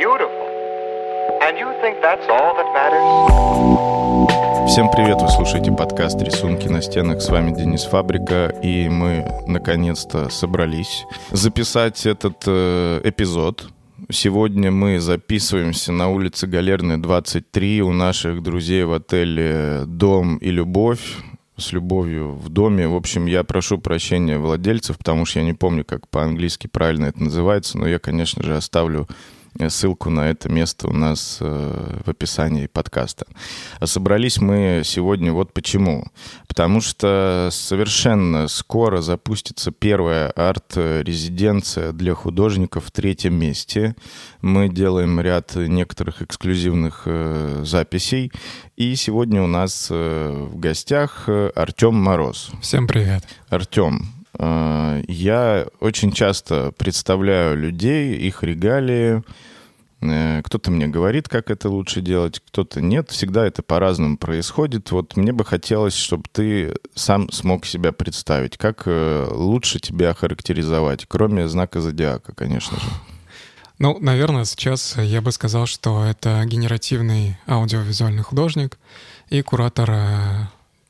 beautiful. And you think that's all that matters? Всем привет, вы слушаете подкаст «Рисунки на стенах». С вами Денис Фабрика, и мы наконец-то собрались записать этот э, эпизод. Сегодня мы записываемся на улице Галерной, 23, у наших друзей в отеле «Дом и любовь» с любовью в доме. В общем, я прошу прощения владельцев, потому что я не помню, как по-английски правильно это называется, но я, конечно же, оставлю ссылку на это место у нас э, в описании подкаста. А собрались мы сегодня вот почему. Потому что совершенно скоро запустится первая арт-резиденция для художников в третьем месте. Мы делаем ряд некоторых эксклюзивных э, записей. И сегодня у нас в гостях Артем Мороз. Всем привет. Артем, Э, я очень часто представляю людей, их регалии. Э, кто-то мне говорит, как это лучше делать, кто-то нет. Всегда это по-разному происходит. Вот мне бы хотелось, чтобы ты сам смог себя представить. Как э, лучше тебя характеризовать, кроме знака зодиака, конечно же. Ну, наверное, сейчас я бы сказал, что это генеративный аудиовизуальный художник и куратор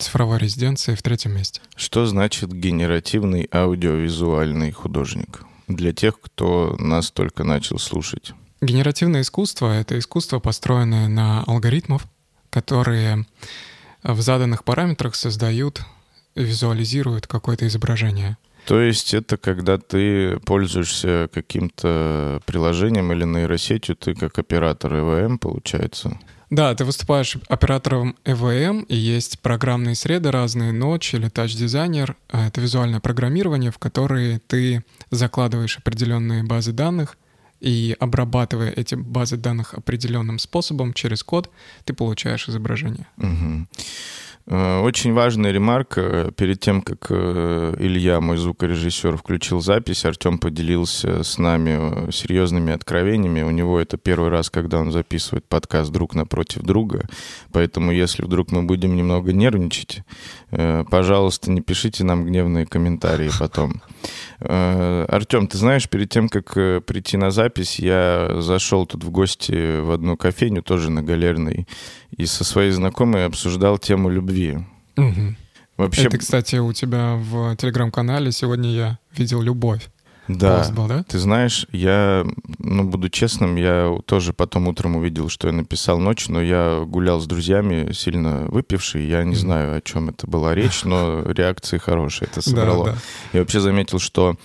цифровой резиденции в третьем месте. Что значит генеративный аудиовизуальный художник? Для тех, кто нас только начал слушать. Генеративное искусство — это искусство, построенное на алгоритмах, которые в заданных параметрах создают, визуализируют какое-то изображение. То есть это когда ты пользуешься каким-то приложением или нейросетью, ты как оператор ЭВМ, получается? Да, ты выступаешь оператором EVM, и есть программные среды разные, Notch или Designer. А, это визуальное программирование, в которое ты закладываешь определенные базы данных, и обрабатывая эти базы данных определенным способом через код, ты получаешь изображение. Угу. Э, очень важная ремарка. Перед тем, как э, Илья, мой звукорежиссер, включил запись, Артем поделился с нами э, серьезными откровениями. У него это первый раз, когда он записывает подкаст друг напротив друга. Поэтому, если вдруг мы будем немного нервничать, пожалуйста, не пишите нам гневные комментарии потом. Артем, ты знаешь, перед тем, как прийти на запись, я зашел тут в гости в одну кофейню, тоже на Галерной, и со своей знакомой обсуждал тему любви. Угу. Вообще... Это, кстати, у тебя в телеграм-канале сегодня я видел любовь. Да. Был, да, ты знаешь, я, ну, буду честным, я тоже потом утром увидел, что я написал ночью, но я гулял с друзьями, сильно выпивший, я не знаю, о чем это была речь, но реакции хорошие это собрало. Да, да. Я вообще заметил, что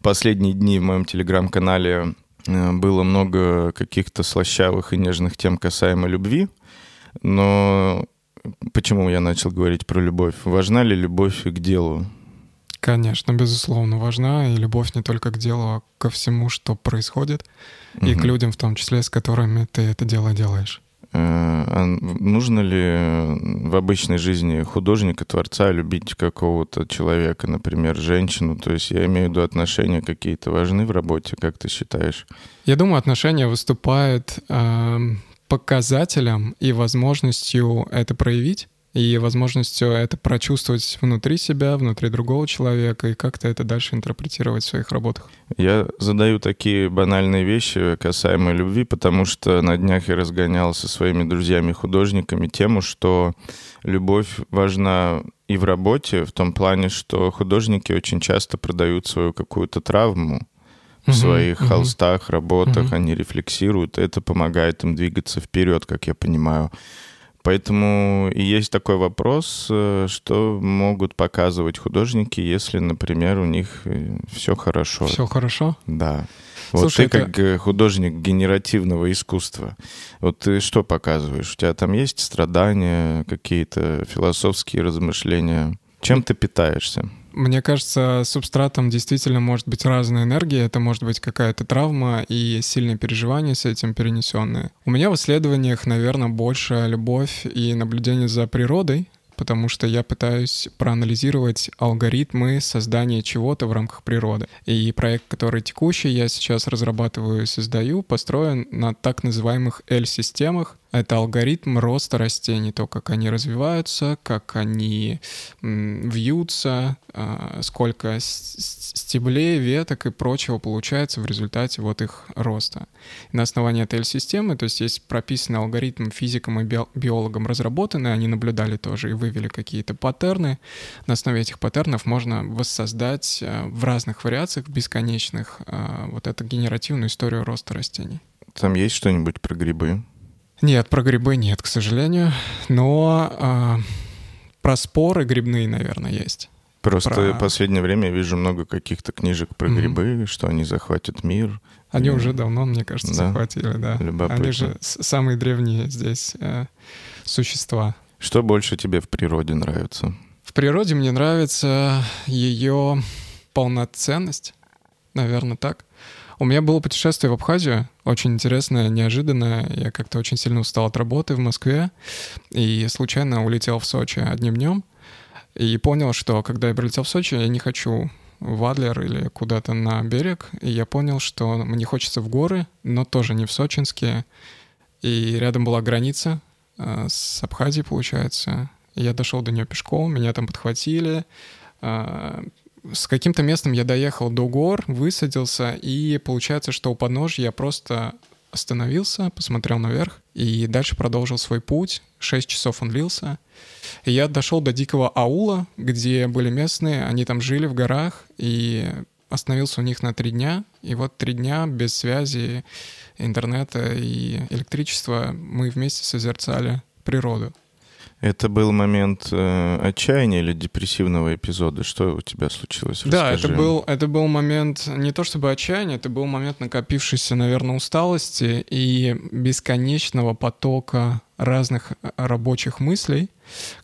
последние дни в моем телеграм-канале э, было много каких-то слащавых и нежных тем касаемо любви, но почему я начал говорить про любовь? Важна ли любовь к делу? Конечно, безусловно, важна. И любовь не только к делу, а ко всему, что происходит. Угу. И к людям в том числе, с которыми ты это дело делаешь. Э, а нужно ли в обычной жизни художника, творца любить какого-то человека, например, женщину? То есть я имею в виду отношения какие-то важны в работе, как ты считаешь? Я думаю, отношения выступают э, показателем и возможностью это проявить, и возможностью это прочувствовать внутри себя, внутри другого человека, и как-то это дальше интерпретировать в своих работах. Я задаю такие банальные вещи касаемо любви, потому что на днях я разгонял со своими друзьями-художниками тему, что любовь важна и в работе, в том плане, что художники очень часто продают свою какую-то травму, в своих uh-huh, холстах, работах, uh-huh. они рефлексируют, это помогает им двигаться вперед, как я понимаю. Поэтому и есть такой вопрос, э, что могут показывать художники, если, например, у них э, все хорошо. Все хорошо? Да. Вот Слушай, ты это... как э, художник генеративного искусства, вот ты что показываешь? У тебя там есть страдания, какие-то философские размышления? Чем ты питаешься? Мне кажется, субстратом действительно может быть разная энергия. Это может быть какая-то травма и сильные переживания с этим перенесенные. У меня в исследованиях, наверное, больше любовь и наблюдение за природой, потому что я пытаюсь проанализировать алгоритмы создания чего-то в рамках природы. И проект, который текущий, я сейчас разрабатываю и создаю, построен на так называемых L-системах. Это алгоритм роста растений, то, как они развиваются, как они вьются, э, сколько стеблей, веток и прочего получается в результате вот их роста. На основании этой системы, то есть есть прописанный алгоритм физикам и биологам разработанный, они наблюдали тоже и вывели какие-то паттерны. На основе этих паттернов можно воссоздать э, в разных вариациях бесконечных э, вот эту генеративную историю роста растений. Там есть что-нибудь про грибы? Нет, про грибы нет, к сожалению. Но э, про споры грибные, наверное, есть. Просто про... в последнее время я вижу много каких-то книжек про mm-hmm. грибы, что они захватят мир. Они и... уже давно, мне кажется, да? захватили, да. Любопытно. Они же самые древние здесь э, существа. Что больше тебе в природе нравится? В природе мне нравится ее полноценность, наверное, так. У меня было путешествие в Абхазию, очень интересное, неожиданное. Я как-то очень сильно устал от работы в Москве и случайно улетел в Сочи одним днем. И понял, что когда я прилетел в Сочи, я не хочу в Адлер или куда-то на берег. И я понял, что мне хочется в горы, но тоже не в сочинские. И рядом была граница э, с Абхазией, получается. Я дошел до нее пешком, меня там подхватили, э, с каким-то местом я доехал до гор, высадился, и получается, что у подножья я просто остановился, посмотрел наверх и дальше продолжил свой путь. Шесть часов он длился. И я дошел до дикого аула, где были местные, они там жили в горах, и остановился у них на три дня. И вот три дня без связи, интернета и электричества мы вместе созерцали природу. Это был момент э, отчаяния или депрессивного эпизода? Что у тебя случилось? Да, это был, это был момент не то чтобы отчаяния, это был момент накопившейся, наверное, усталости и бесконечного потока разных э, рабочих мыслей,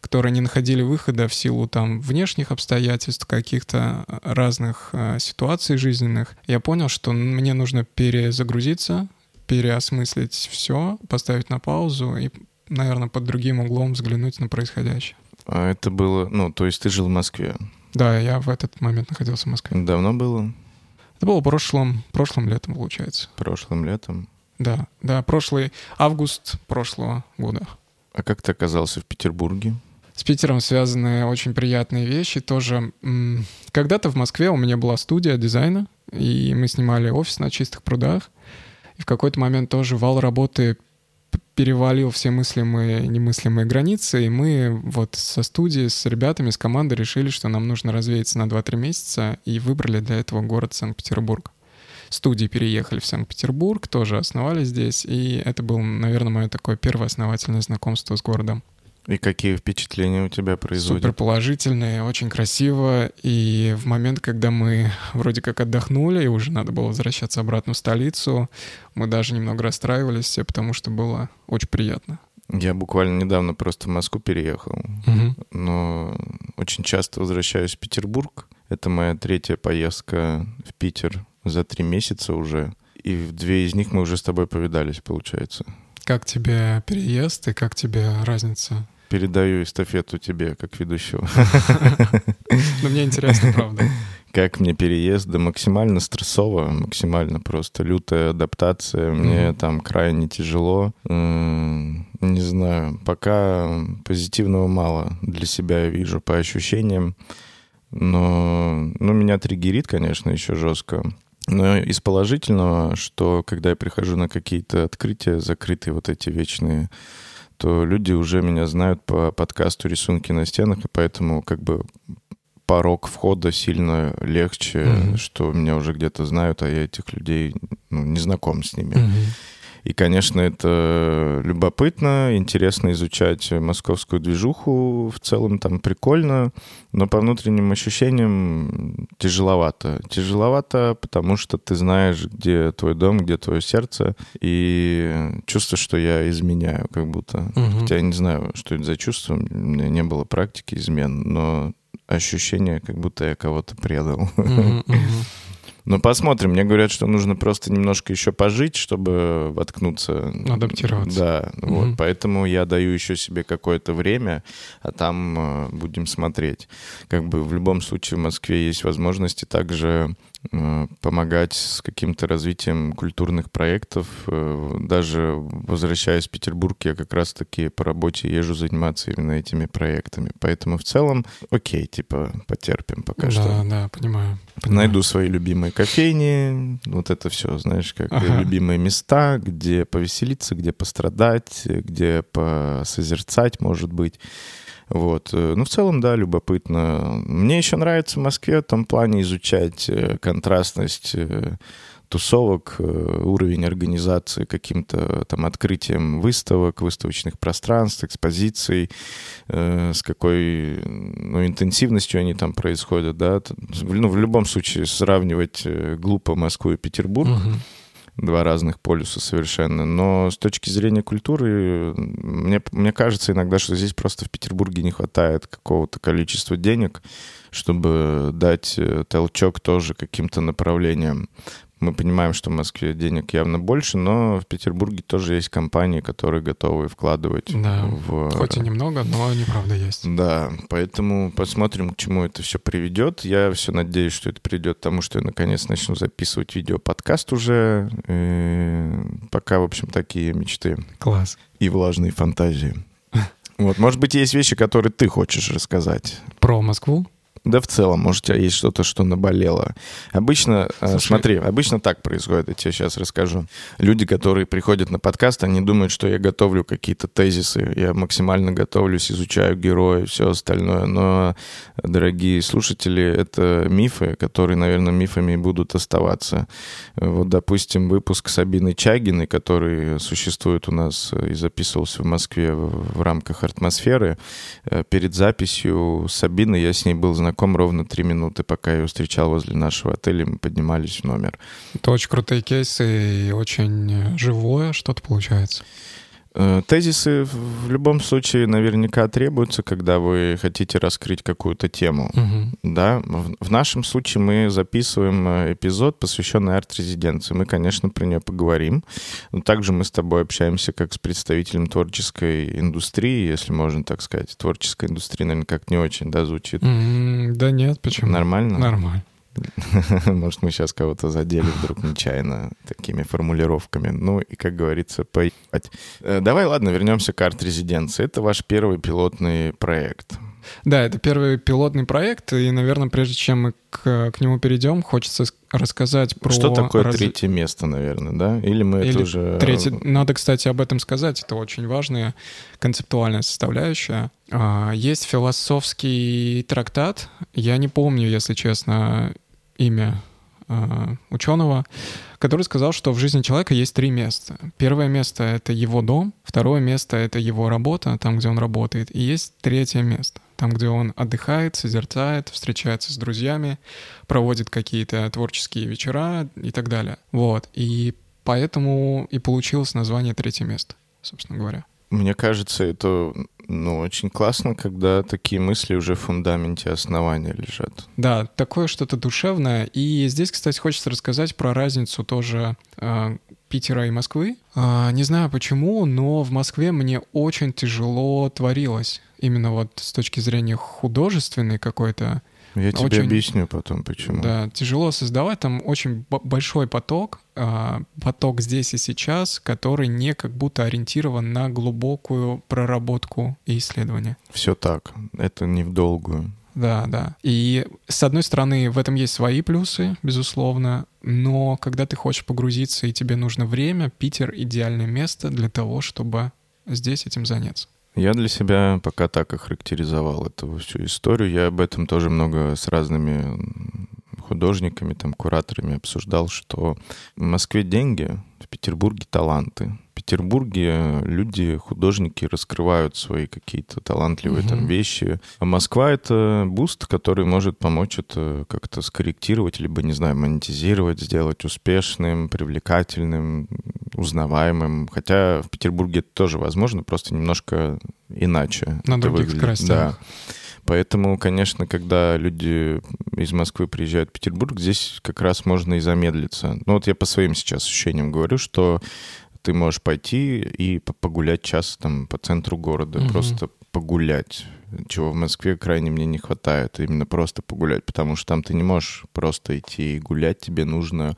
которые не находили выхода в силу там внешних обстоятельств, каких-то э, разных э, ситуаций жизненных. Я понял, что мне нужно перезагрузиться, переосмыслить все, поставить на паузу и наверное, под другим углом взглянуть на происходящее. А это было, ну, то есть ты жил в Москве? Да, я в этот момент находился в Москве. Давно было? Это было прошлым, прошлым летом, получается. Прошлым летом? Да, да, прошлый август прошлого года. А как ты оказался в Петербурге? С Питером связаны очень приятные вещи. Тоже когда-то в Москве у меня была студия дизайна, и мы снимали офис на чистых прудах. И в какой-то момент тоже вал работы перевалил все мыслимые и немыслимые границы, и мы вот со студии, с ребятами, с командой решили, что нам нужно развеяться на 2-3 месяца, и выбрали для этого город Санкт-Петербург. Студии переехали в Санкт-Петербург, тоже основали здесь, и это было, наверное, мое такое первое основательное знакомство с городом. И какие впечатления у тебя производят? Супер положительные, очень красиво. И в момент, когда мы вроде как отдохнули, и уже надо было возвращаться обратно в столицу, мы даже немного расстраивались все, потому что было очень приятно. Я буквально недавно просто в Москву переехал, угу. но очень часто возвращаюсь в Петербург. Это моя третья поездка в Питер за три месяца уже. И в две из них мы уже с тобой повидались, получается. Как тебе переезд и как тебе разница? Передаю эстафету тебе, как ведущего. Ну, мне интересно, правда. Как мне переезд, да максимально стрессово, максимально просто лютая адаптация. Мне там крайне тяжело. Не знаю, пока позитивного мало для себя я вижу по ощущениям. Но, ну, меня триггерит, конечно, еще жестко. Но из положительного, что когда я прихожу на какие-то открытия, закрытые вот эти вечные, то люди уже меня знают по подкасту «Рисунки на стенах», и поэтому как бы порог входа сильно легче, mm-hmm. что меня уже где-то знают, а я этих людей ну, не знаком с ними. Mm-hmm. И, конечно, это любопытно, интересно изучать московскую движуху. В целом там прикольно, но по внутренним ощущениям тяжеловато. Тяжеловато, потому что ты знаешь, где твой дом, где твое сердце, и чувство, что я изменяю как будто. Угу. Хотя я не знаю, что это за чувство, у меня не было практики измен, но ощущение, как будто я кого-то предал. Угу. Ну, посмотрим. Мне говорят, что нужно просто немножко еще пожить, чтобы воткнуться. Адаптироваться. Да, Мгм. вот. Поэтому я даю еще себе какое-то время, а там э, будем смотреть. Как бы в любом случае в Москве есть возможности также помогать с каким-то развитием культурных проектов. Э, Даже возвращаясь в Петербург, я как раз-таки по работе езжу заниматься именно этими проектами. Поэтому в целом, окей, типа, потерпим пока да, что. да, понимаю. понимаю. Найду свои любимые кофейни, вот это все, знаешь, как Ага. любимые места, где повеселиться, где пострадать, где посозерцать, может быть. Вот. э, Ну, в целом, да, любопытно. Мне еще нравится в Москве в том плане изучать э, контрастность э, тусовок, уровень организации каким-то там открытием выставок, выставочных пространств, экспозиций, э, с какой ну, интенсивностью они там происходят, да. Ну, в любом случае, сравнивать глупо Москву и Петербург, Мгм. Два разных полюса совершенно. Но с точки зрения культуры, мне, мне кажется иногда, что здесь просто в Петербурге не хватает какого-то количества денег, чтобы дать э, толчок тоже каким-то направлениям. Мы понимаем, что в Москве денег явно больше, но в Петербурге тоже есть компании, которые готовы вкладывать Да. в... Хоть и немного, но они правда есть. Да, поэтому посмотрим, к чему это все приведет. Я все надеюсь, что это приведет к тому, что я наконец начну записывать видео-подкаст уже. Э, Пока, в общем, такие мечты Класс. и влажные фантазии. Вот, может быть, есть вещи, которые ты хочешь рассказать. Про Москву? Да в целом, может, у тебя есть что-то, что наболело. Обычно, э, Слушай- смотри, обычно так происходит, я тебе сейчас расскажу. Люди, которые приходят на подкаст, они думают, что я готовлю какие-то тезисы, я максимально готовлюсь, изучаю героя, все остальное. Но, дорогие слушатели, это мифы, которые, наверное, мифами будут оставаться. Вот, допустим, выпуск Сабины Чагиной, который существует у нас и записывался в Москве в рамках «Артмосферы», Э, перед записью с Сабиной я с ней был знаком ровно три минуты, пока я ее встречал возле нашего отеля, мы поднимались в номер. Это очень крутые кейсы и очень э, живое что-то получается. Э, Тезисы в любом случае наверняка требуются, когда вы хотите раскрыть какую-то тему. Мгм. Да, в, нашем случае мы записываем э, эпизод, посвященный арт-резиденции. Мы, конечно, про нее поговорим. Но также мы с тобой общаемся как с представителем творческой индустрии, если можно так сказать. Творческая индустрия, наверное, как не очень, да, звучит. Да нет, почему? Нормально? Нормально. Может, мы сейчас кого-то задели вдруг нечаянно такими формулировками. Ну и, как говорится, поебать. Э, Давай, ладно, вернемся к арт-резиденции. Это ваш первый пилотный проект. Да, это первый пилотный проект, и, наверное, прежде чем мы к, к нему перейдем, хочется рассказать про... Что такое раз- третье место, наверное, да? Или мы Или это уже... Третье, надо, кстати, об этом сказать. Это очень важная концептуальная составляющая. А, Есть философский трактат. Я не помню, если честно, имя а, ученого, который сказал, что в жизни человека есть три места. Первое место — это его дом, второе место — это его работа, там, где он работает, и есть третье место, там, где он отдыхает, созерцает, встречается с друзьями, проводит какие-то творческие вечера и так далее. Вот. И поэтому и получилось название «Третье место», собственно говоря. Мне кажется, это ну, очень классно, когда такие мысли уже в фундаменте основания лежат. Да, такое что-то душевное. И здесь, кстати, хочется рассказать про разницу тоже э, Питера и Москвы. А, не знаю почему, но в Москве мне очень тяжело творилось. Именно вот с точки зрения художественной какой-то. Я тебе Очень- объясню потом, почему. Да, тяжело создавать. Там очень большой поток, а, поток здесь и сейчас, который не как будто ориентирован на глубокую проработку и исследование. Все так. Это не в долгую. Да, да. И с одной стороны, в этом есть свои плюсы, безусловно, но когда ты хочешь погрузиться и тебе нужно время, Питер — идеальное место для того, чтобы здесь этим заняться. Я для себя пока так охарактеризовал эту всю историю. Я об этом тоже много с разными художниками, там, кураторами обсуждал, что в Москве деньги, в Петербурге таланты. В Петербурге люди, художники раскрывают свои какие-то талантливые там Мгм. вещи. А Москва — это boost, который может помочь это как-то скорректировать, либо, не знаю, монетизировать, сделать успешным, привлекательным, узнаваемым. Хотя в Петербурге это тоже возможно, просто немножко иначе. На других выглядит. скоростях. Да. Поэтому, конечно, когда люди из Москвы приезжают в Петербург, здесь как раз можно и замедлиться. Ну вот я по своим сейчас ощущениям говорю, что ты можешь пойти и погулять час там по центру города, угу. просто погулять, чего в Москве крайне мне не хватает, именно просто погулять, потому что там ты не можешь просто идти и гулять, тебе нужно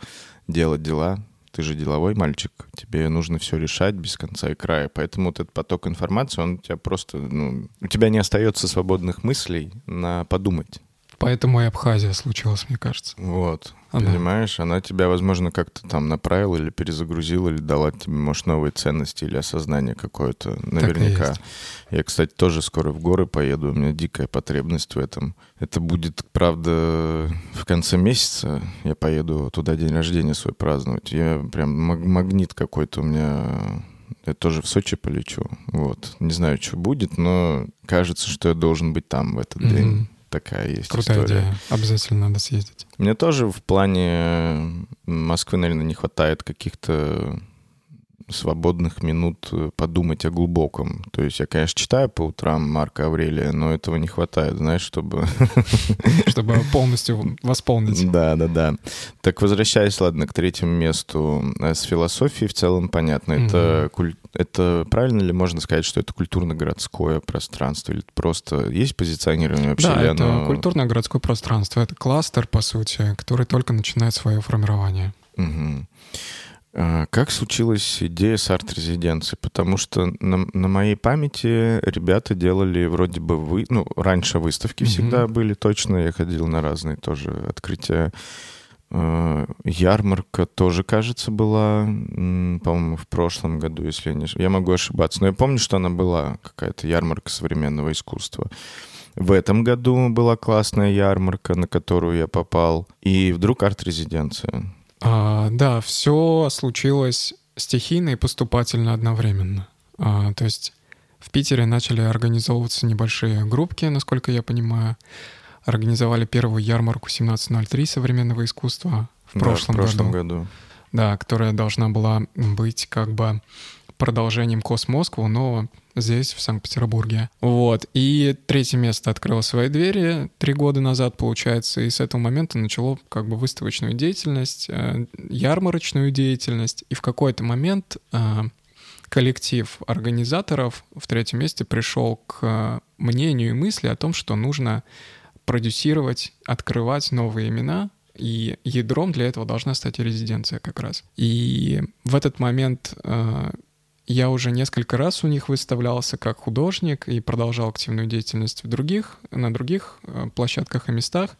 делать дела, ты же деловой мальчик, тебе нужно все решать без конца и края. Поэтому вот этот поток информации, он у тебя просто, ну, у тебя не остается свободных мыслей на подумать. Поэтому и Абхазия случилась, мне кажется. Вот. Она. Понимаешь, она тебя, возможно, как-то там направила или перезагрузила, или дала тебе, может, новые ценности или осознание какое-то. Наверняка. Я, кстати, тоже скоро в горы поеду. У меня дикая потребность в этом. Это будет, правда, в конце месяца. Я поеду туда день рождения свой праздновать. Я прям магнит какой-то у меня я тоже в Сочи полечу. Вот. Не знаю, что будет, но кажется, что я должен быть там в этот mm-hmm. день такая есть Крутая история. идея. Обязательно надо съездить. Мне тоже в плане Москвы, наверное, не хватает каких-то свободных минут э, подумать о глубоком. То есть я, конечно, читаю по утрам Марка Аврелия, но этого не хватает, знаешь, чтобы... Чтобы полностью восполнить. Да, да, да. Так возвращаясь, ладно, к третьему месту. Э, с философией в целом понятно. Это, куль... это правильно ли можно сказать, что это культурно-городское пространство? Или просто есть позиционирование вообще? Да, это оно... культурно-городское пространство. Это кластер, по сути, который только начинает свое формирование. Угу. А, как случилась идея с арт-резиденции? Потому что на, на моей памяти ребята делали вроде бы вы, ну раньше выставки mm-hmm. всегда были точно, я ходил на разные тоже открытия. А, ярмарка тоже, кажется, была, по-моему, в прошлом году, если я не Я могу ошибаться, но я помню, что она была какая-то ярмарка современного искусства. В этом году была классная ярмарка, на которую я попал, и вдруг арт-резиденция. А, да, все случилось стихийно и поступательно одновременно. А, то есть в Питере начали организовываться небольшие группки, насколько я понимаю. Организовали первую ярмарку 1703 современного искусства в прошлом, да, в прошлом году. году. Да, которая должна была быть как бы продолжением Космоскву, но здесь, в Санкт-Петербурге. Вот. И третье место открыло свои двери три года назад, получается, и с этого момента начало как бы выставочную деятельность, э, ярмарочную деятельность, и в какой-то момент э, коллектив организаторов в третьем месте пришел к мнению и мысли о том, что нужно продюсировать, открывать новые имена, и ядром для этого должна стать резиденция как раз. И в этот момент э, я уже несколько раз у них выставлялся как художник и продолжал активную деятельность в других, на других э, площадках и местах.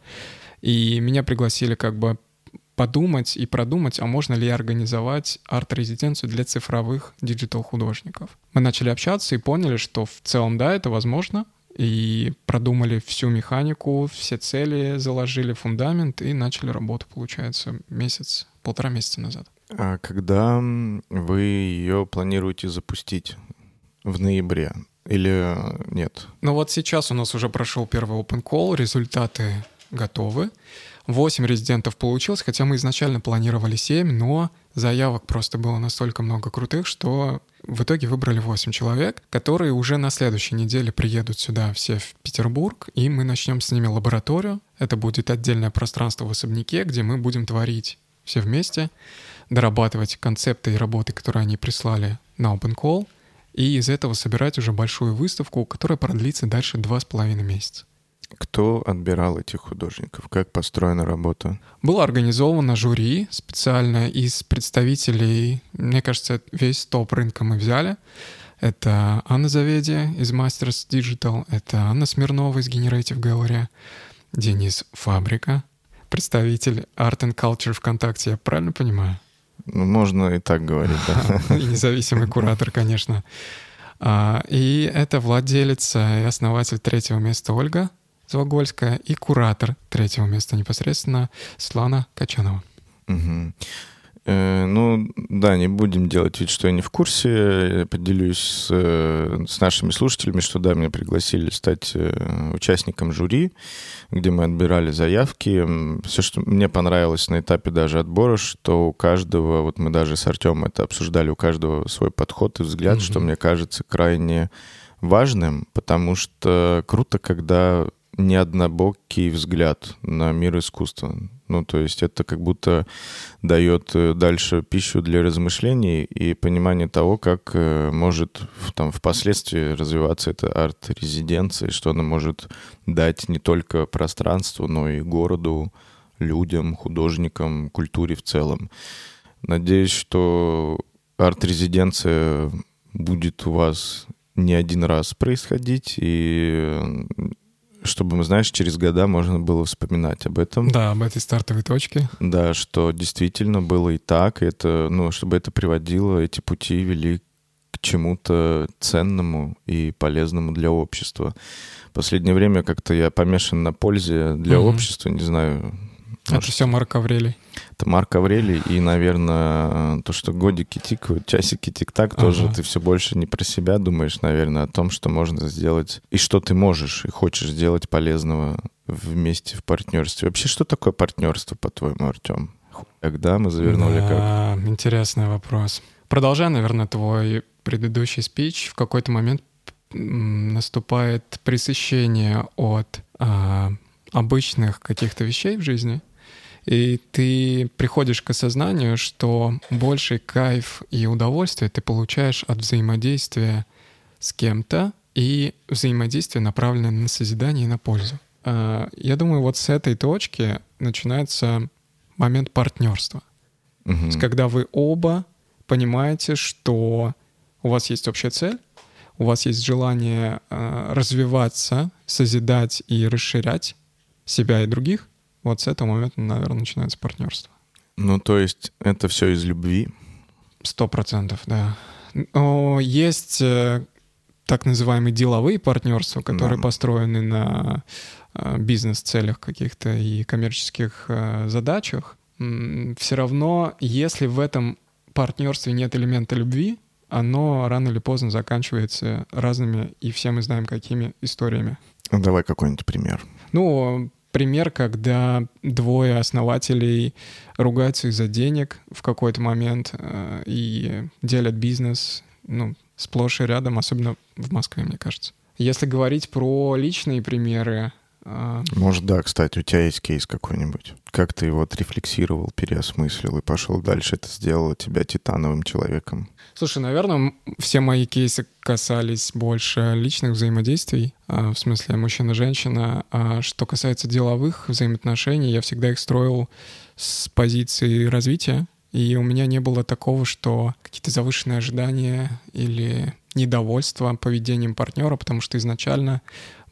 И меня пригласили как бы подумать и продумать, а можно ли организовать арт-резиденцию для цифровых digital-художников. Мы начали общаться и поняли, что в целом, да, это возможно, и продумали всю механику, все цели, заложили фундамент и начали работу, получается, месяц, полтора месяца назад. А когда вы ее планируете запустить? В ноябре или нет? Ну вот сейчас у нас уже прошел первый open call, результаты готовы. Восемь резидентов получилось, хотя мы изначально планировали семь, но заявок просто было настолько много крутых, что в итоге выбрали 8 человек, которые уже на следующей неделе приедут сюда все в Петербург, и мы начнем с ними лабораторию. Это будет отдельное пространство в особняке, где мы будем творить все вместе дорабатывать концепты и работы, которые они прислали на Open Call, и из этого собирать уже большую выставку, которая продлится дальше два с половиной месяца. Кто отбирал этих художников? Как построена работа? Было организовано жюри специально из представителей, мне кажется, весь топ рынка мы взяли. Это Анна Заведия из Masters Digital, это Анна Смирнова из Generative Gallery, Денис Фабрика, представитель Art and Culture ВКонтакте, я правильно понимаю? Ну, можно и так говорить, да. И независимый куратор, конечно. А, и это владелец и основатель третьего места Ольга Звогольская и куратор третьего места непосредственно Слана Качанова. Угу. Э, ну, да, не будем делать вид, что я не в курсе. Я поделюсь с, э, с нашими слушателями, что да, меня пригласили стать э, участником жюри, где мы отбирали заявки. Все, что мне понравилось на этапе даже отбора, что у каждого, вот мы даже с Артемом это обсуждали, у каждого свой подход и взгляд, mm-hmm. что мне кажется крайне важным, потому что круто, когда неоднобокий взгляд на мир искусства. Ну, то есть это как будто дает э, дальше пищу для размышлений и понимание того, как э, может там впоследствии развиваться эта арт-резиденция, что она может дать не только пространству, но и городу, людям, художникам, культуре в целом. Надеюсь, что арт-резиденция будет у вас не один раз происходить, и чтобы, знаешь, через года можно было вспоминать об этом. Да, об этой стартовой точке. Да, что действительно было и так, и это, ну, чтобы это приводило, эти пути вели к чему-то ценному и полезному для общества. В последнее время как-то я помешан на пользе для угу. общества, не знаю, это Может, все Марк Аврелий. Это Марк Аврелий, и, наверное, то, что годики тикают, часики тик-так, ага. тоже ты все больше не про себя думаешь, наверное, о том, что можно сделать, и что ты можешь и хочешь сделать полезного вместе в партнерстве. Вообще, что такое партнерство, по-твоему, Артем? Когда мы завернули да, как? Интересный вопрос. Продолжая, наверное, твой предыдущий спич, в какой-то момент наступает пресыщение от а, обычных каких-то вещей в жизни — и ты приходишь к осознанию, что больший кайф и удовольствие ты получаешь от взаимодействия с кем-то и взаимодействия, направленное на созидание и на пользу. А, я думаю, вот с этой точки начинается момент партнерства. Угу. То есть, когда вы оба понимаете, что у вас есть общая цель, у вас есть желание э, развиваться, созидать и расширять себя и других, вот с этого момента, наверное, начинается партнерство. Ну, то есть это все из любви? Сто процентов, да. Но есть э, так называемые деловые партнерства, которые да. построены на э, бизнес-целях каких-то и коммерческих э, задачах. Все равно, если в этом партнерстве нет элемента любви, оно рано или поздно заканчивается разными и все мы знаем какими историями. Давай какой-нибудь пример. Ну, пример, когда двое основателей ругаются из-за денег в какой-то момент э, и делят бизнес, ну, сплошь и рядом, особенно в Москве, мне кажется. Если говорить про личные примеры, Может, да, кстати, у тебя есть кейс какой-нибудь. Как ты его отрефлексировал, переосмыслил и пошел дальше, это сделало тебя титановым человеком? Слушай, наверное, все мои кейсы касались больше личных взаимодействий, а, в смысле мужчина-женщина. А что касается деловых взаимоотношений, я всегда их строил с позиции развития, и у меня не было такого, что какие-то завышенные ожидания или недовольство поведением партнера, потому что изначально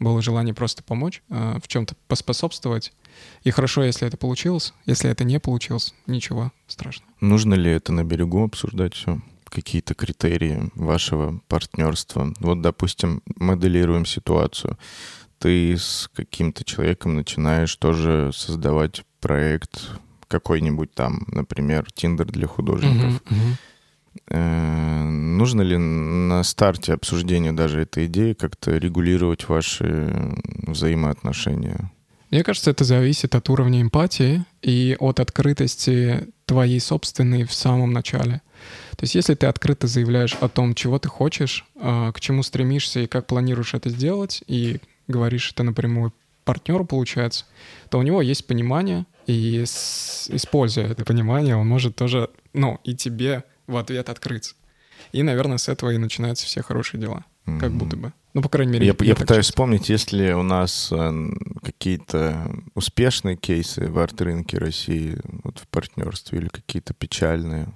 было желание просто помочь, э, в чем-то поспособствовать. И хорошо, если это получилось. Если это не получилось, ничего страшного. Нужно ли это на берегу обсуждать все? Какие-то критерии вашего партнерства? Вот, допустим, моделируем ситуацию. Ты с каким-то человеком начинаешь тоже создавать проект какой-нибудь там, например, Тиндер для художников. Uh-huh, uh-huh нужно ли на старте обсуждения даже этой идеи как-то регулировать ваши взаимоотношения? Мне кажется, это зависит от уровня эмпатии и от открытости твоей собственной в самом начале. То есть если ты открыто заявляешь о том, чего ты хочешь, э, к чему стремишься и как планируешь это сделать, и говоришь это напрямую партнеру, получается, то у него есть понимание, и используя это понимание, он может тоже, ну, и тебе в ответ открыться. И, наверное, с этого и начинаются все хорошие дела. Mm-hmm. Как будто бы. Ну, по крайней мере, я, я, я пытаюсь чувствую. вспомнить, есть ли у нас э, какие-то успешные кейсы в арт-рынке России вот в партнерстве или какие-то печальные.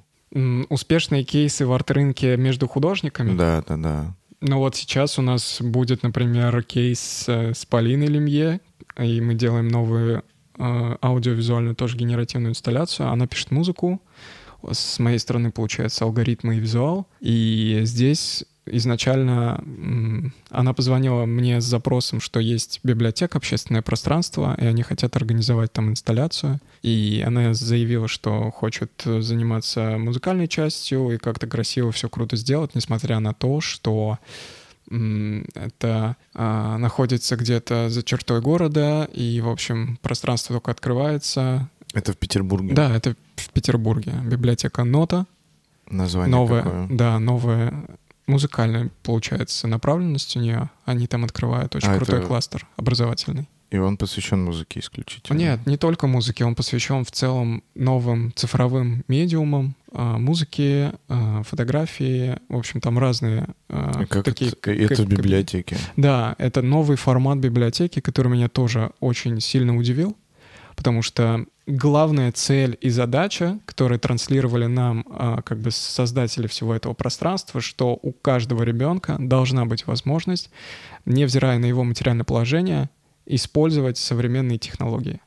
Успешные кейсы в арт-рынке между художниками? Да, да, да. Ну вот сейчас у нас будет, например, кейс э, с Полиной Лемье, и мы делаем новую э, аудиовизуальную тоже генеративную инсталляцию. Она пишет музыку, с моей стороны получается алгоритмы и визуал. И здесь изначально она позвонила мне с запросом, что есть библиотека, общественное пространство, и они хотят организовать там инсталляцию. И она заявила, что хочет заниматься музыкальной частью и как-то красиво все круто сделать, несмотря на то, что это а, находится где-то за чертой города, и, в общем, пространство только открывается, это в Петербурге? Да, это в Петербурге. Библиотека Нота. Название новое, какое? Да, новая музыкальная, получается, направленность у нее. Они там открывают очень а крутой это... кластер образовательный. И он посвящен музыке исключительно? Нет, не только музыке, он посвящен в целом новым цифровым медиумам, а, музыке, а, фотографии, в общем, там разные а, как такие... это, это как- библиотеке? Да, это новый формат библиотеки, который меня тоже очень сильно удивил, потому что главная цель и задача, которые транслировали нам а, как бы создатели всего этого пространства, что у каждого ребенка должна быть возможность, невзирая на его материальное положение, использовать современные технологии.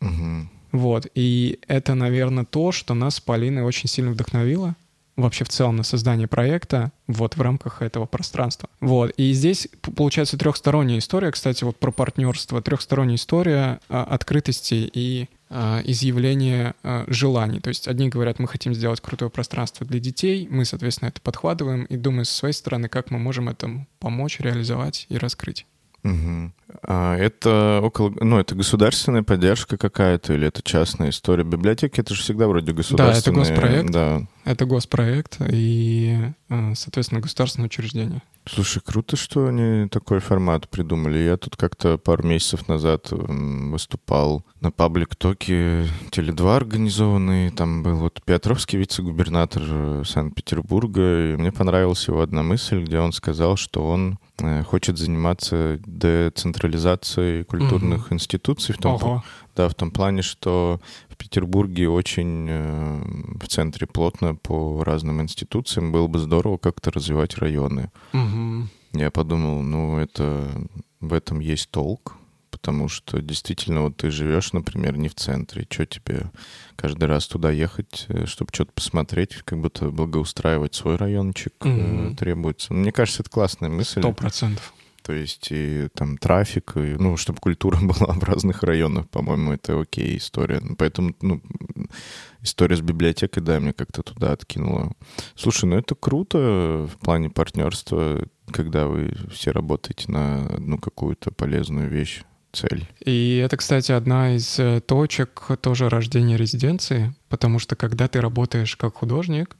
Мгм. Вот. И это, наверное, то, что нас с Полиной очень сильно вдохновило вообще в целом на создание проекта вот в рамках этого пространства. Вот. И здесь получается трехсторонняя история, кстати, вот про партнерство, трехсторонняя история а, открытости и а, изъявления а, желаний. То есть одни говорят, мы хотим сделать крутое пространство для детей, мы, соответственно, это подхватываем и думаем со своей стороны, как мы можем этому помочь, реализовать и раскрыть. Мгм. А это около, ну, это государственная поддержка какая-то или это частная история? Библиотеки это же всегда вроде государственные. госпроект. Да. Это госпроект и, а, соответственно, государственное учреждение. Слушай, круто, что они такой формат придумали. Я тут как-то пару месяцев назад выступал на паблик-токе Теле2 организованный. Там был вот Петровский вице-губернатор э, Санкт-Петербурга. И мне понравилась его одна мысль, где он сказал, что он э, хочет заниматься децентрализацией культурных институций в том, Ого. да, в том плане, что в Петербурге очень э, в центре плотно по разным институциям. Было бы здорово как-то развивать районы. Мгм. Я подумал, ну, это в этом есть толк, потому что действительно вот ты живешь, например, не в центре. Что тебе каждый раз туда ехать, чтобы что-то посмотреть, как будто благоустраивать свой райончик э, Мгм. требуется. Мне кажется, это классная мысль. Сто процентов. То есть и там трафик, и, ну, чтобы культура была в разных районах, по-моему, это окей история. Ну, Поэтому, ну, история с библиотекой, да, мне как-то туда откинула. Слушай, ну это круто в плане партнерства, когда вы все работаете на одну какую-то полезную вещь, цель. И это, кстати, одна из э, точек тоже рождения резиденции, потому что когда ты работаешь как художник,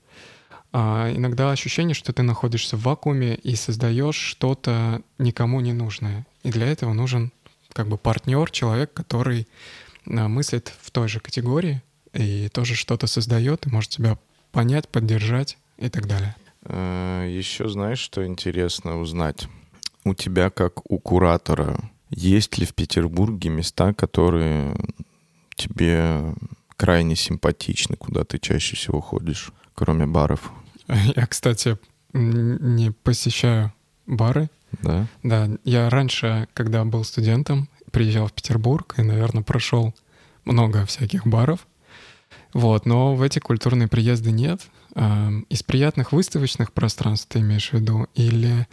а, иногда ощущение, что ты находишься в вакууме и создаешь что-то никому не нужное. И для этого нужен как бы партнер, человек, который а, мыслит в той же категории и тоже что-то создает и может тебя понять, поддержать и так далее. Еще знаешь, что интересно узнать? У тебя, как у куратора, есть ли в Петербурге места, которые тебе крайне симпатичны, куда ты чаще всего ходишь, кроме баров? Я, кстати, не посещаю бары. Да? Да, я раньше, когда был студентом, приезжал в Петербург и, наверное, прошел много всяких баров. Вот, но в эти культурные приезды нет. А, Из приятных выставочных пространств ты имеешь в виду или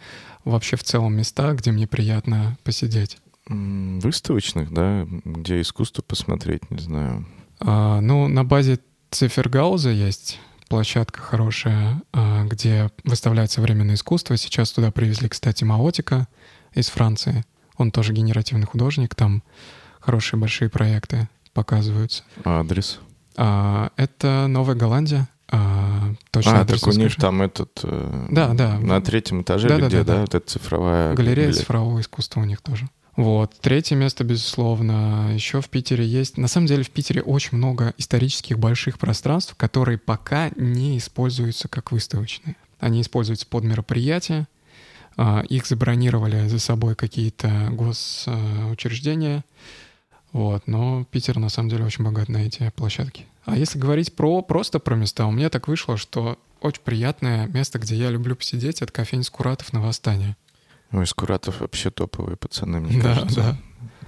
вообще в целом места, где мне приятно посидеть? Выставочных, да, где искусство посмотреть, не знаю. А, Ну, на базе Цифергауза есть площадка хорошая, а, где выставляют современное искусство. Сейчас туда привезли, кстати, Маотика из Франции. Он тоже генеративный художник, там хорошие большие проекты показываются. Адрес. А, Это Новая Голландия. А, Точно а, адрес так у них там этот... э, Да, да. На третьем этаже Да, или да, где, да, да, да. вот эта цифровая... Галерея библиотека. цифрового искусства у них тоже. Вот. Третье место, безусловно, еще в Питере есть. На самом деле в Питере очень много исторических больших пространств, которые пока не используются как выставочные. Они используются под мероприятия. а, Их забронировали за собой какие-то госучреждения. Вот. Но Питер на самом деле очень богат на эти площадки. А если говорить про просто про места, у меня так вышло, что очень приятное место, где я люблю посидеть, это кофейня Скуратов на Восстание. Ой, Скуратов вообще топовые пацаны, мне Да, кажется. да.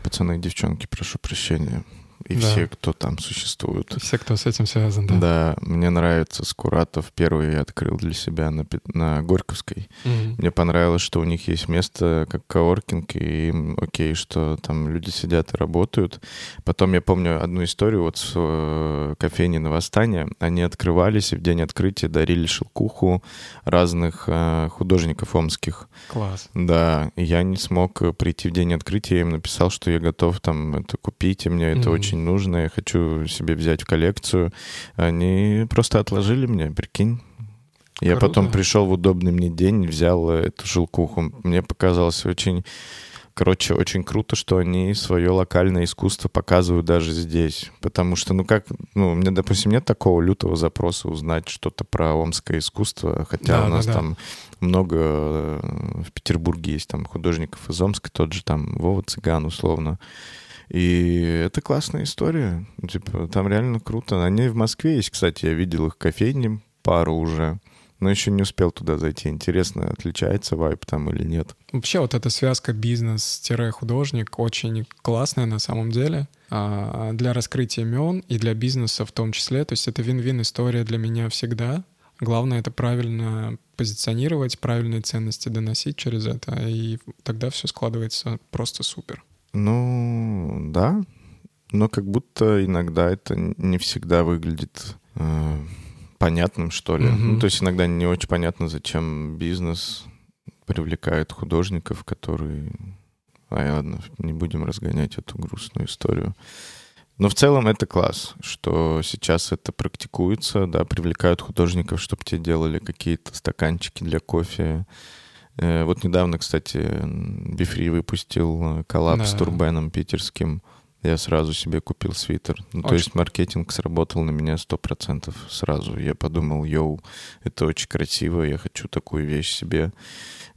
Пацаны и девчонки, прошу прощения. И Да. все, кто там существуют. Все, кто с этим связан, да. Да, мне нравится Скуратов. Первый я открыл для себя на, на Горьковской. Мгм. Мне понравилось, что у них есть место как коворкинг, и окей, что там люди сидят и работают. Потом я помню одну историю вот с э, кофейни на Восстание. Они открывались и в день открытия дарили шелкуху разных э, художников омских. Класс. Да, и я не смог э, прийти в день открытия, я им написал, что я готов там это купить, и мне это Мгм. Очень нужно, я хочу себе взять в коллекцию. Они просто отложили мне, прикинь. Я Круто. потом пришел в удобный мне день, взял эту шелкуху. Мне показалось очень Короче, очень круто, что они свое локальное искусство показывают даже здесь. Потому что, ну как, ну, у меня, допустим, нет такого лютого запроса узнать что-то про омское искусство, хотя Да, у нас да, да. там много э, в Петербурге есть там художников из Омска, тот же там Вова Цыган, условно. И это классная история. Типа, там реально круто. Они в Москве есть, кстати, я видел их кофейни, пару уже. Но еще не успел туда зайти. Интересно, отличается вайп там или нет. Вообще вот эта связка бизнес-художник очень классная на самом деле а, для раскрытия имен и для бизнеса в том числе. То есть это вин-вин история для меня всегда. Главное это правильно позиционировать, правильные ценности доносить через это, и тогда все складывается просто супер. Ну, да. Но как будто иногда это не всегда выглядит э, понятным, что ли. Мгм. Ну, то есть иногда не очень понятно, зачем бизнес привлекает художников, которые... Ай, ладно, не будем разгонять эту грустную историю. Но в целом это класс, что сейчас это практикуется, да, привлекают художников, чтобы те делали какие-то стаканчики для кофе. Э, Вот недавно, кстати, Befree выпустил э, коллаб с Да. Турбеном питерским. Я сразу себе купил свитер. Ну, то Очень- есть маркетинг сработал на меня 100% сразу. Я подумал, йоу, это очень красиво, я хочу такую вещь себе.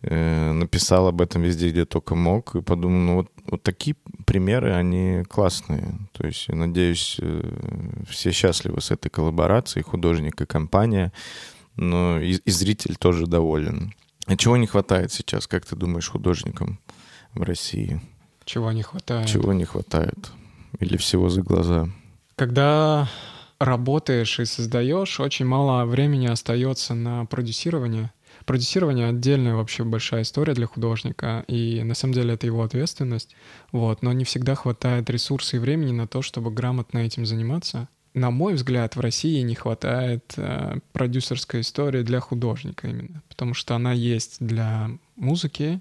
Э, Написал об этом везде, где только мог, и подумал, ну вот, вот такие примеры, они классные. То есть, я надеюсь, э, все счастливы с этой коллаборацией, художник и компания, но и, и зритель тоже доволен. А чего не хватает сейчас, как ты думаешь, художникам в России? Чего не хватает. Чего не хватает? Или всего за глаза? Когда работаешь и создаешь, очень мало времени остается на продюсирование. Продюсирование отдельная вообще большая история для художника, и на самом деле это его ответственность. Вот, но не всегда хватает ресурсов и времени на то, чтобы грамотно этим заниматься. На мой взгляд, в России не хватает э, продюсерской истории для художника именно, потому что она есть для музыки,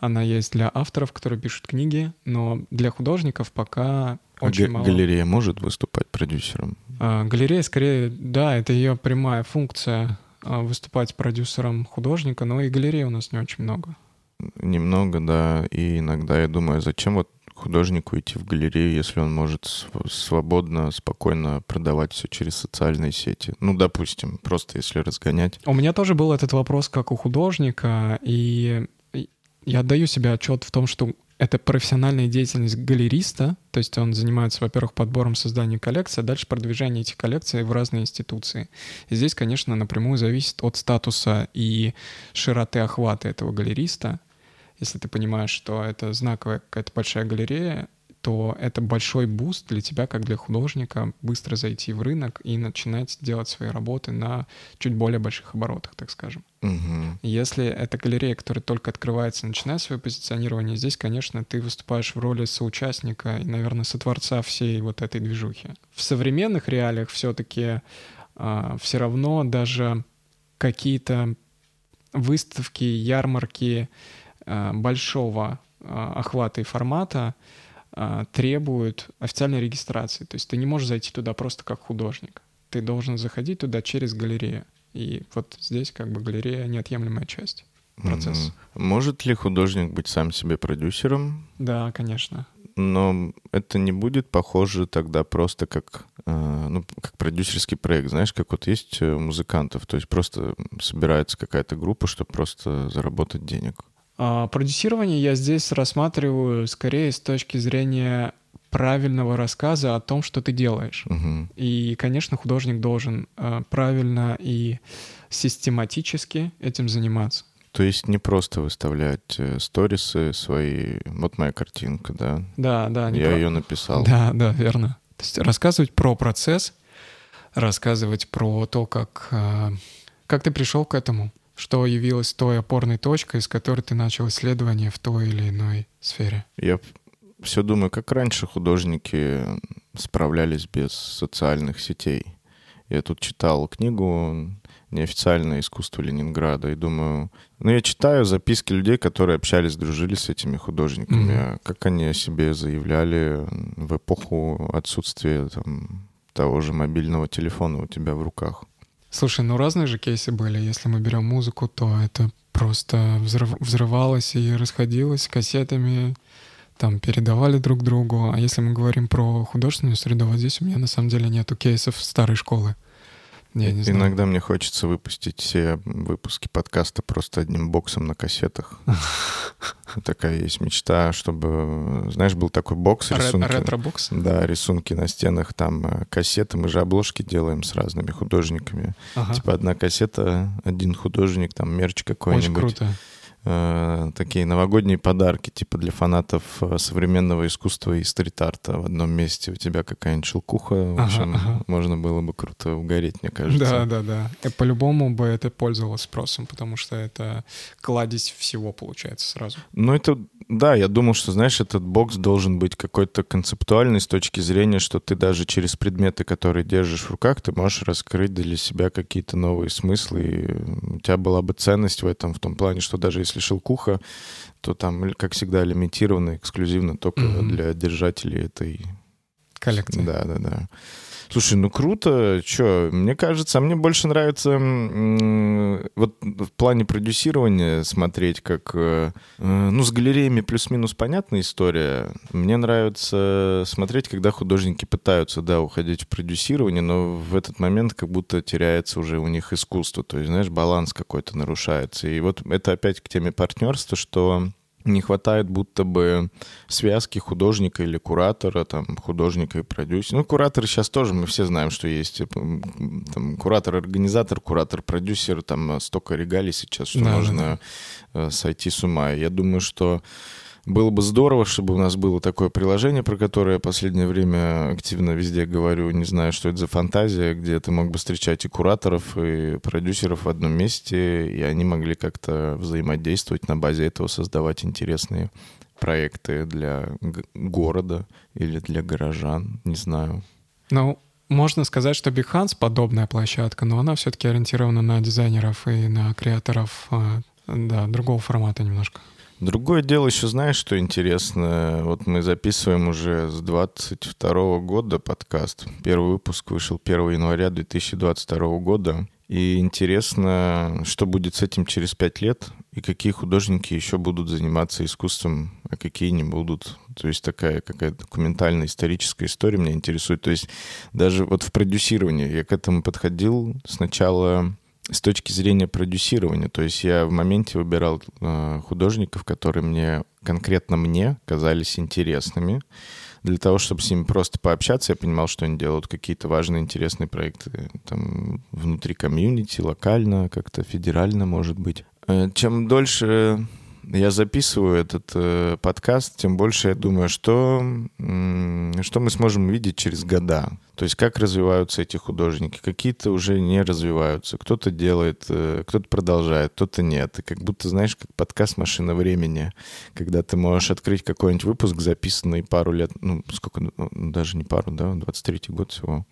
она есть для авторов, которые пишут книги, но для художников пока А очень га- мало. галерея может выступать продюсером? А, Галерея, скорее, да, это ее прямая функция а, выступать продюсером художника, но и галерей у нас не очень много. Немного, да. И иногда я думаю, зачем вот художнику идти в галерею, если он может св- свободно, спокойно продавать все через социальные сети. Ну, допустим, просто если разгонять. У меня тоже был этот вопрос как у художника, и я отдаю себе отчет в том, что это профессиональная деятельность галериста, то есть он занимается, во-первых, подбором создания коллекции, а дальше продвижение этих коллекций в разные институции. И здесь, конечно, напрямую зависит от статуса и широты охвата этого галериста. Если ты понимаешь, что это знаковая какая-то большая галерея, то это большой boost для тебя, как для художника, быстро зайти в рынок и начинать делать свои работы на чуть более больших оборотах, так скажем. Мгм. Если это галерея, которая только открывается, начинает свое позиционирование, здесь, конечно, ты выступаешь в роли соучастника и, наверное, сотворца всей вот этой движухи. В современных реалиях все-таки все равно даже какие-то выставки, ярмарки а, большого а, охвата и формата а, требуют официальной регистрации. То есть ты не можешь зайти туда просто как художник. Ты должен заходить туда через галерею. И вот здесь как бы галерея неотъемлемая часть процесса. Может ли художник быть сам себе продюсером? Да, конечно. Но это не будет похоже тогда просто как, э, ну, как продюсерский проект. Знаешь, как вот есть э, музыкантов, то есть просто собирается какая-то группа, чтобы просто заработать денег. А, Продюсирование я здесь рассматриваю скорее с точки зрения правильного рассказа о том, что ты делаешь. Мгм. И, конечно, художник должен а, правильно и систематически этим заниматься. То есть не просто выставлять э, сторисы свои. Вот моя картинка, да. Да, да. Я про- ее написал. Да, да, верно. То есть рассказывать про процесс, рассказывать про то, как, а, как ты пришел к этому, что явилось той опорной точкой, с которой ты начал исследование в той или иной сфере. Я все думаю, как раньше художники справлялись без социальных сетей. Я тут читал книгу «Неофициальное искусство Ленинграда» и думаю, ну я читаю записки людей, которые общались, дружили с этими художниками, а как они о себе заявляли в эпоху отсутствия там, того же мобильного телефона у тебя в руках. Слушай, ну разные же кейсы были. Если мы берем музыку, то это просто взрыв- взрывалось и расходилось кассетами там передавали друг другу. А если мы говорим про художественную среду, вот здесь у меня на самом деле нету кейсов старой школы. Я не знаю. Иногда мне хочется выпустить все выпуски подкаста просто одним боксом на кассетах. Такая есть мечта, чтобы, знаешь, был такой бокс рисунки. Ретро-бокс? Да, рисунки на стенах, там э, кассеты, мы же обложки делаем с разными художниками. Ага. Типа одна кассета, один художник, там мерч Очень какой-нибудь. круто. Э, такие новогодние подарки, типа для фанатов э, современного искусства и стрит-арта в одном месте. У тебя какая-нибудь шелкуха. В Ага, общем, ага. можно было бы круто угореть, мне кажется. Да, да, да. И по-любому бы это пользовалось спросом, потому что это кладезь всего получается сразу. Ну, это, да, я думал, что, знаешь, этот бокс должен быть какой-то концептуальный с точки зрения, что ты даже через предметы, которые держишь в руках, ты можешь раскрыть для себя какие-то новые смыслы, и у тебя была бы ценность в этом, в том плане, что даже если шелкуха, то там, как всегда, лимитировано, эксклюзивно только Мгм. для держателей этой Коллекция. Да, да, да. Слушай, ну круто, что, мне кажется, а мне больше нравится вот в плане продюсирования смотреть, как, э, э, ну, с галереями плюс-минус понятная история. Мне нравится смотреть, когда художники пытаются, да, уходить в продюсирование, но в этот момент как будто теряется уже у них искусство, то есть, знаешь, баланс какой-то нарушается. И вот это опять к теме партнерства, что не хватает будто бы связки художника или куратора, там, художника и продюсера. Ну, кураторы сейчас тоже, мы все знаем, что есть. типа, Там, куратор-организатор, куратор-продюсер, там э, столько регалий сейчас, что Да, да, можно э, сойти с ума. Я думаю, что было бы здорово, чтобы у нас было такое приложение, про которое я последнее время активно везде говорю, не знаю, что это за фантазия, где ты мог бы встречать и кураторов, и продюсеров в одном месте, и они могли как-то взаимодействовать на базе этого, создавать интересные проекты для города или для горожан, не знаю. Ну, можно сказать, что Behance подобная площадка, но она все-таки ориентирована на дизайнеров и на креаторов а, да, другого формата немножко. Другое дело еще, знаешь, что интересно? Вот мы записываем уже с 22 года подкаст. Первый выпуск вышел 1 января 2022 года. И интересно, что будет с этим через пять лет, и какие художники еще будут заниматься искусством, а какие не будут. То есть такая какая-то документальная историческая история меня интересует. То есть даже вот в продюсировании я к этому подходил сначала с точки зрения продюсирования. То есть я в моменте выбирал э, художников, которые мне, конкретно мне, казались интересными. Для того, чтобы с ними просто пообщаться, я понимал, что они делают какие-то важные, интересные проекты там, внутри комьюнити, локально, как-то федерально, может быть. Э, Чем дольше я записываю этот э, подкаст, тем больше я думаю, что, м, что мы сможем увидеть через года. То есть как развиваются эти художники. Какие-то уже не развиваются. Кто-то делает, э, кто-то продолжает, кто-то нет. И как будто, знаешь, как подкаст «Машина времени», когда ты можешь открыть какой-нибудь выпуск, записанный пару лет, ну, сколько, ну, даже не пару, да, 23-й год всего.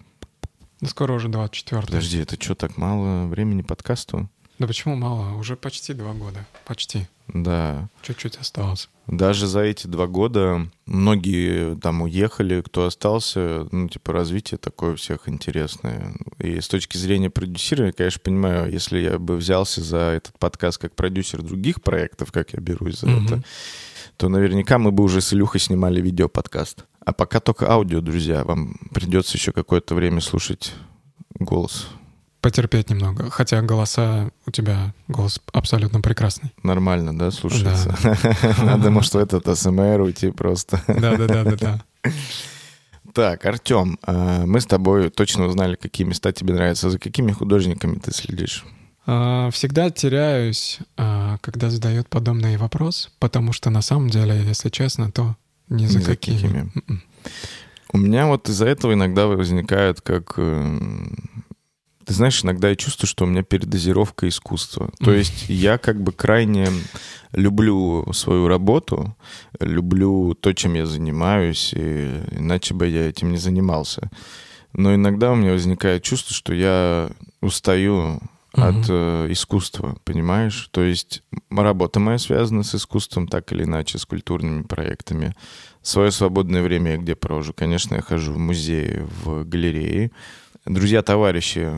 Скоро уже 24 Подожди, это что, так мало времени подкасту? Да почему мало? Уже почти два года. Почти. Да. Чуть-чуть осталось. Даже за эти два года многие там уехали, кто остался, ну, типа, развитие такое у всех интересное. И с точки зрения продюсирования, конечно, понимаю, если я бы взялся за этот подкаст как продюсер других проектов, как я берусь за Мгм. это, то наверняка мы бы уже с Илюхой снимали видеоподкаст. А пока только аудио, друзья. Вам придется еще какое-то время слушать голос. Потерпеть немного. Хотя голоса у тебя голос абсолютно прекрасный. Нормально, да, слушается? Надо, может, в этот СМР уйти просто. Да, да, да, да, да. Так, Артем, э, мы с тобой точно узнали, какие места тебе нравятся. За какими художниками ты следишь? А, Всегда теряюсь, а, когда задают подобный вопрос, потому что на самом деле, если честно, то ни за Ни за какими. какими. М-м. У меня вот из-за этого иногда возникает как... Ты знаешь, иногда я чувствую, что у меня передозировка искусства. То есть я как бы крайне люблю свою работу, люблю то, чем я занимаюсь, и иначе бы я этим не занимался. Но иногда у меня возникает чувство, что я устаю от э, искусства, понимаешь? То есть работа моя связана с искусством так или иначе, с культурными проектами. Свое свободное время я где провожу? Конечно, я хожу в музеи, в галереи. Друзья, товарищи,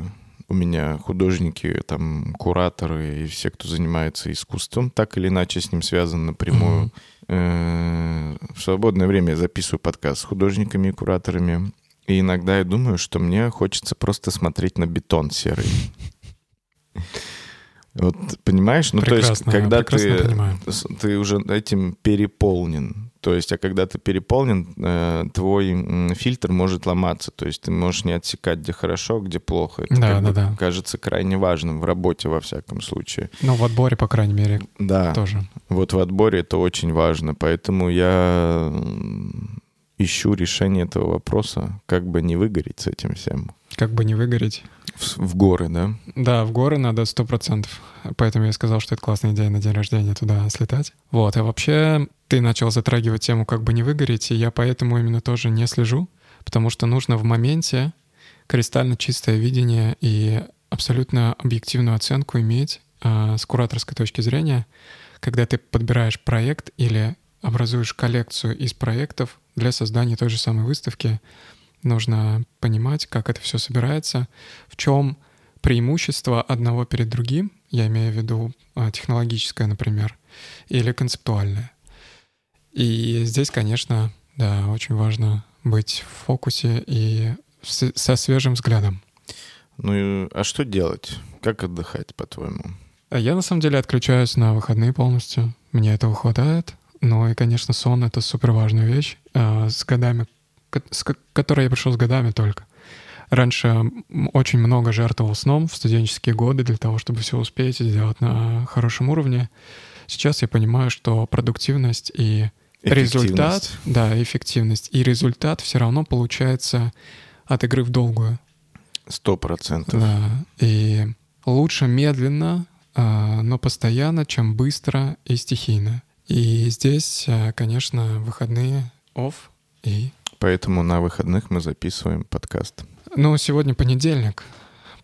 у меня художники, там, кураторы и все, кто занимается искусством, так или иначе с ним связан напрямую. Э, В свободное время я записываю подкаст с художниками и кураторами. И иногда я думаю, что мне хочется просто смотреть на бетон серый. Вот понимаешь, ну то есть, когда ты, понимаю. ты уже этим переполнен, то есть, а когда ты переполнен, э, твой фильтр может ломаться, то есть ты можешь не отсекать, где хорошо, где плохо. Это Да, да, да. кажется крайне важным в работе во всяком случае. Ну, в отборе, по крайней мере, Да, тоже. вот в отборе это очень важно, поэтому я ищу решение этого вопроса, как бы не выгореть с этим всем. Как бы не выгореть. В, в горы, да? Да, в горы надо сто процентов. Поэтому я сказал, что это классная идея на день рождения туда слетать. Вот, а вообще ты начал затрагивать тему как бы не выгореть, и я поэтому именно тоже не слежу, потому что нужно в моменте кристально чистое видение и абсолютно объективную оценку иметь а, с кураторской точки зрения, когда ты подбираешь проект или образуешь коллекцию из проектов для создания той же самой выставки, нужно понимать, как это все собирается, в чем преимущество одного перед другим, я имею в виду а, технологическое, например, или концептуальное. И здесь, конечно, да, очень важно быть в фокусе и со свежим взглядом. Ну, и- а что делать? Как отдыхать, по-твоему? Я на самом деле отключаюсь на выходные полностью. Мне этого хватает. Ну и, конечно, сон — это супер важная вещь, а, с годами, с ко- которой я пришел с годами только. Раньше очень много жертвовал сном в студенческие годы для того, чтобы все успеть и сделать на хорошем уровне. Сейчас я понимаю, что продуктивность и результат, да, эффективность и результат все равно получается от игры в долгую. Сто процентов. Да, и лучше медленно, а, но постоянно, чем быстро и стихийно. И здесь, а, конечно, выходные off и... Поэтому на выходных мы записываем подкаст. Ну, сегодня понедельник.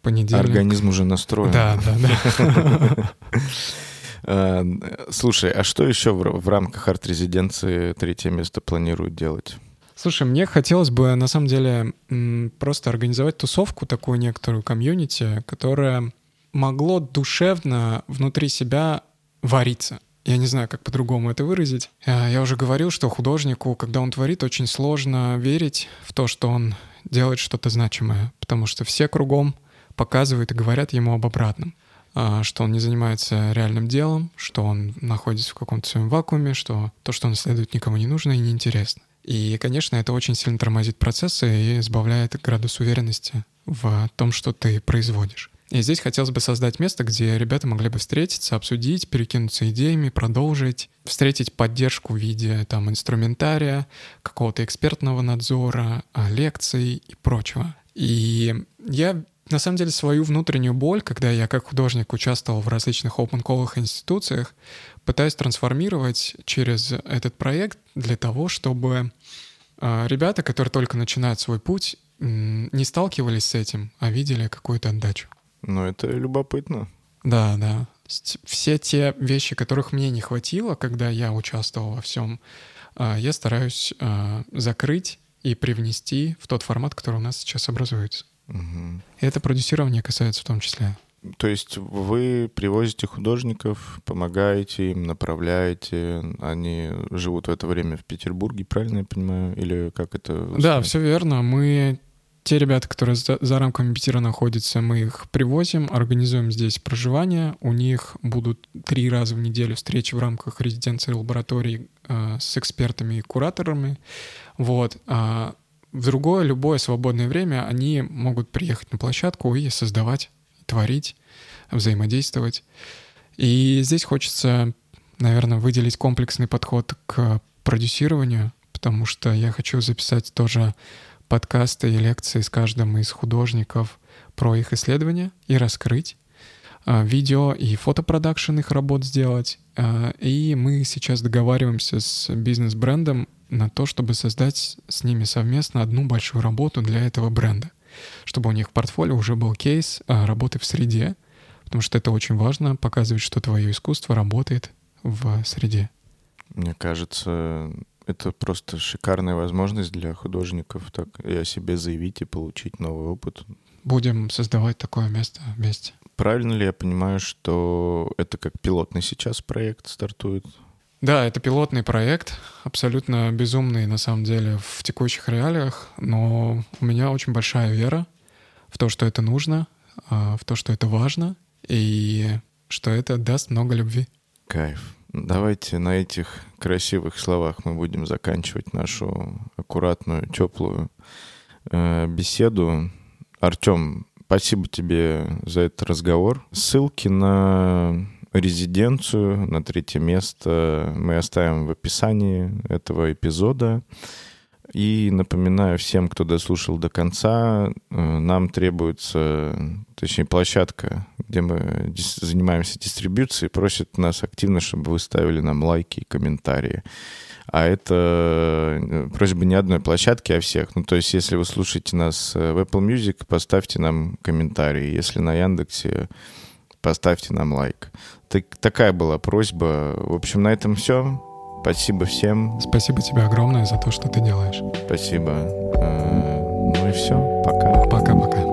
Понедельник. Организм уже настроен. Да, да, да. А, Слушай, а что еще в, рамках арт-резиденции третье место планируют делать? Слушай, мне хотелось бы, на самом деле, просто организовать тусовку, такую некоторую комьюнити, которая могло душевно внутри себя вариться. Я не знаю, как по-другому это выразить. А, Я уже говорил, что художнику, когда он творит, очень сложно верить в то, что он делает что-то значимое, потому что все кругом показывают и говорят ему об обратном а, что он не занимается реальным делом, что он находится в каком-то своем вакууме, что то, что он исследует, никому не нужно и неинтересно. И, конечно, это очень сильно тормозит процессы и избавляет градус уверенности в том, что ты производишь. И здесь хотелось бы создать место, где ребята могли бы встретиться, обсудить, перекинуться идеями, продолжить, встретить поддержку в виде там инструментария, какого-то экспертного надзора, а, лекций и прочего. И я на самом деле свою внутреннюю боль, когда я как художник участвовал в различных open колах институциях, пытаюсь трансформировать через этот проект для того, чтобы а, ребята, которые только начинают свой путь, не сталкивались с этим, а видели какую-то отдачу. Ну, это любопытно. Да, да. Все те вещи, которых мне не хватило, когда я участвовал во всем, а, я стараюсь а, закрыть и привнести в тот формат, который у нас сейчас образуется. И это продюсирование касается в том числе. То есть вы привозите художников, помогаете им, направляете, они живут в это время в Петербурге, правильно я понимаю? Или как это? Да, все верно. Мы те ребята, которые за, за рамками Питера находятся, мы их привозим, организуем здесь проживание. У них будут три раза в неделю встречи в рамках резиденции лабораторий э, с экспертами и кураторами. Вот. А в другое, любое свободное время они могут приехать на площадку и создавать, творить, взаимодействовать. И здесь хочется, наверное, выделить комплексный подход к продюсированию, потому что я хочу записать тоже подкасты и лекции с каждым из художников про их исследования и раскрыть а, видео и фотопродакшн их работ сделать. А, И мы сейчас договариваемся с бизнес-брендом на то, чтобы создать с ними совместно одну большую работу для этого бренда, чтобы у них в портфолио уже был кейс а, работы в среде, потому что это очень важно, показывать, что твое искусство работает в среде. Мне кажется, это просто шикарная возможность для художников так и о себе заявить и получить новый опыт. будем создавать такое место вместе. Правильно ли я понимаю, что это как пилотный сейчас проект стартует? Да, это пилотный проект, абсолютно безумный на самом деле в текущих реалиях, но у меня очень большая вера в то, что это нужно, а, в то, что это важно, и что это даст много любви. Кайф. Давайте на этих красивых словах мы будем заканчивать нашу аккуратную, теплую э, беседу. Артем, спасибо тебе за этот разговор. Ссылки на резиденцию, на третье место мы оставим в описании этого эпизода. И напоминаю всем, кто дослушал до конца, э, нам требуется, точнее, площадка, где мы занимаемся дистрибьюцией, просит нас активно, чтобы вы ставили нам лайки и комментарии. А это э, просьба не одной площадки, а всех. Ну, то есть, если вы слушаете нас э, в Apple Music, поставьте нам комментарий. Если на Яндексе, поставьте нам лайк. Так, такая была просьба. В общем, на этом все. Спасибо всем. Спасибо тебе огромное за то, что ты делаешь. Спасибо. Э, ну и все. Пока. Пока.